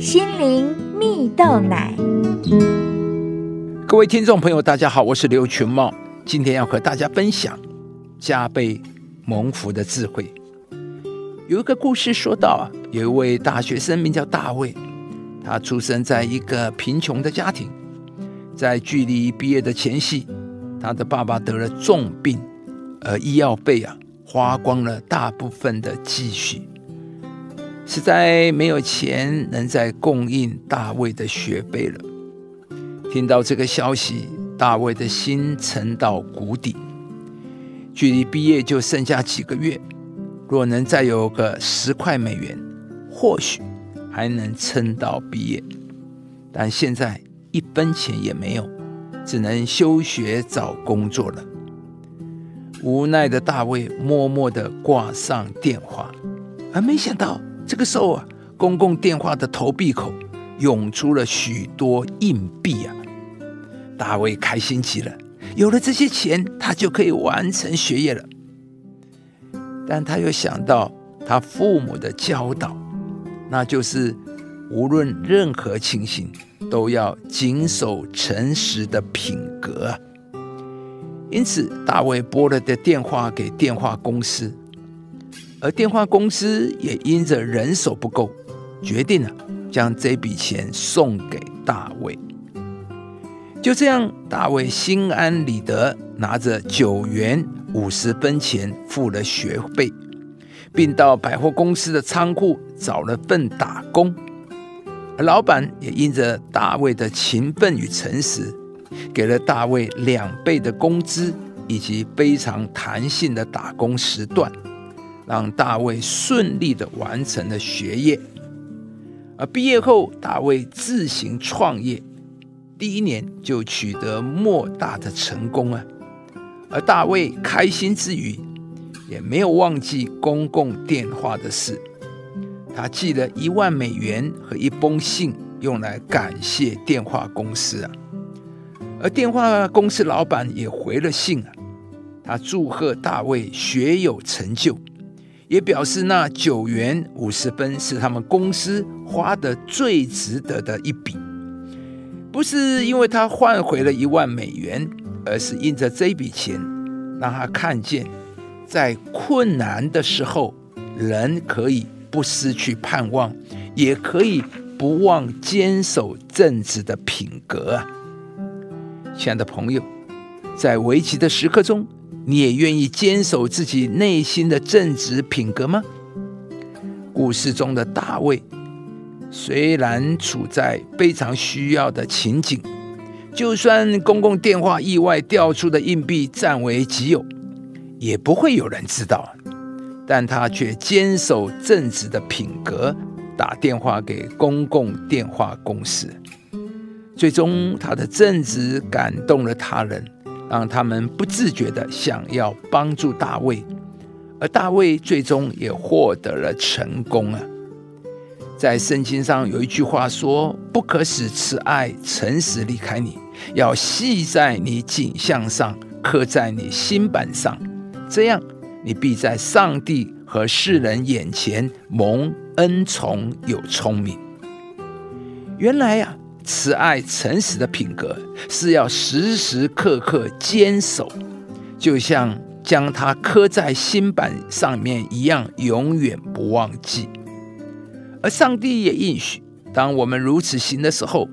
心灵蜜豆奶。各位听众朋友，大家好，我是刘群茂，今天要和大家分享加倍蒙福的智慧。有一个故事说到啊，有一位大学生名叫大卫，他出生在一个贫穷的家庭，在距离毕业的前夕，他的爸爸得了重病，而医药费啊花光了大部分的积蓄。实在没有钱能再供应大卫的学费了。听到这个消息，大卫的心沉到谷底。距离毕业就剩下几个月，若能再有个十块美元，或许还能撑到毕业。但现在一分钱也没有，只能休学找工作了。无奈的大卫默默地挂上电话，而没想到。这个时候啊，公共电话的投币口涌出了许多硬币啊！大卫开心极了，有了这些钱，他就可以完成学业了。但他又想到他父母的教导，那就是无论任何情形都要谨守诚实的品格啊！因此，大卫拨了的电话给电话公司。而电话公司也因着人手不够，决定了将这笔钱送给大卫。就这样，大卫心安理得，拿着九元五十分钱付了学费，并到百货公司的仓库找了份打工。老板也因着大卫的勤奋与诚实，给了大卫两倍的工资以及非常弹性的打工时段。让大卫顺利的完成了学业，而毕业后，大卫自行创业，第一年就取得莫大的成功啊！而大卫开心之余，也没有忘记公共电话的事，他寄了一万美元和一封信，用来感谢电话公司啊！而电话公司老板也回了信啊，他祝贺大卫学有成就。也表示那九元五十分是他们公司花的最值得的一笔，不是因为他换回了一万美元，而是因着这笔钱，让他看见，在困难的时候，人可以不失去盼望，也可以不忘坚守正直的品格啊！亲爱的朋友，在危急的时刻中。你也愿意坚守自己内心的正直品格吗？故事中的大卫虽然处在非常需要的情景，就算公共电话意外掉出的硬币占为己有，也不会有人知道。但他却坚守正直的品格，打电话给公共电话公司，最终他的正直感动了他人。让他们不自觉的想要帮助大卫，而大卫最终也获得了成功啊！在圣经上有一句话说：“不可使慈爱、诚实离开你，要系在你颈项上，刻在你心板上，这样你必在上帝和世人眼前蒙恩宠，有聪明。”原来呀。慈爱、诚实的品格是要时时刻刻坚守，就像将它刻在心板上面一样，永远不忘记。而上帝也应许，当我们如此行的时候，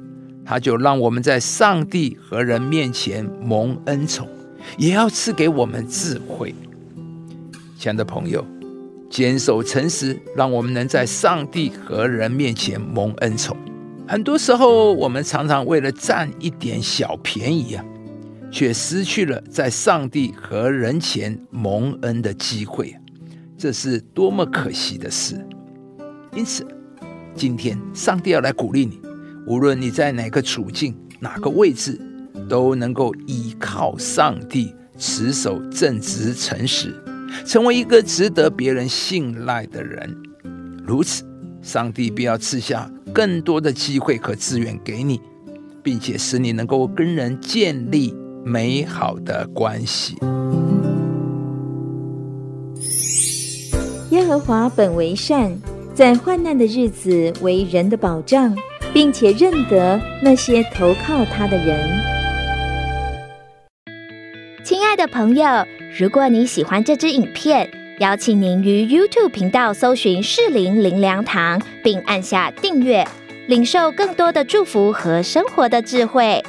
他就让我们在上帝和人面前蒙恩宠，也要赐给我们智慧。亲爱的朋友，坚守诚实，让我们能在上帝和人面前蒙恩宠。很多时候，我们常常为了占一点小便宜啊，却失去了在上帝和人前蒙恩的机会，这是多么可惜的事！因此，今天上帝要来鼓励你，无论你在哪个处境、哪个位置，都能够依靠上帝，持守正直、诚实，成为一个值得别人信赖的人。如此。上帝必要赐下更多的机会和资源给你，并且使你能够跟人建立美好的关系。耶和华本为善，在患难的日子为人的保障，并且认得那些投靠他的人。亲爱的朋友，如果你喜欢这支影片，邀请您于 YouTube 频道搜寻“适林灵粮堂”，并按下订阅，领受更多的祝福和生活的智慧。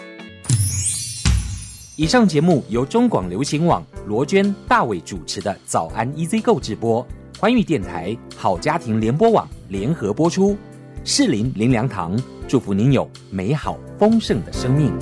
以上节目由中广流行网罗娟、大伟主持的《早安 EZ 购》直播，欢愉电台、好家庭联播网联合播出。适林林良堂祝福您有美好丰盛的生命。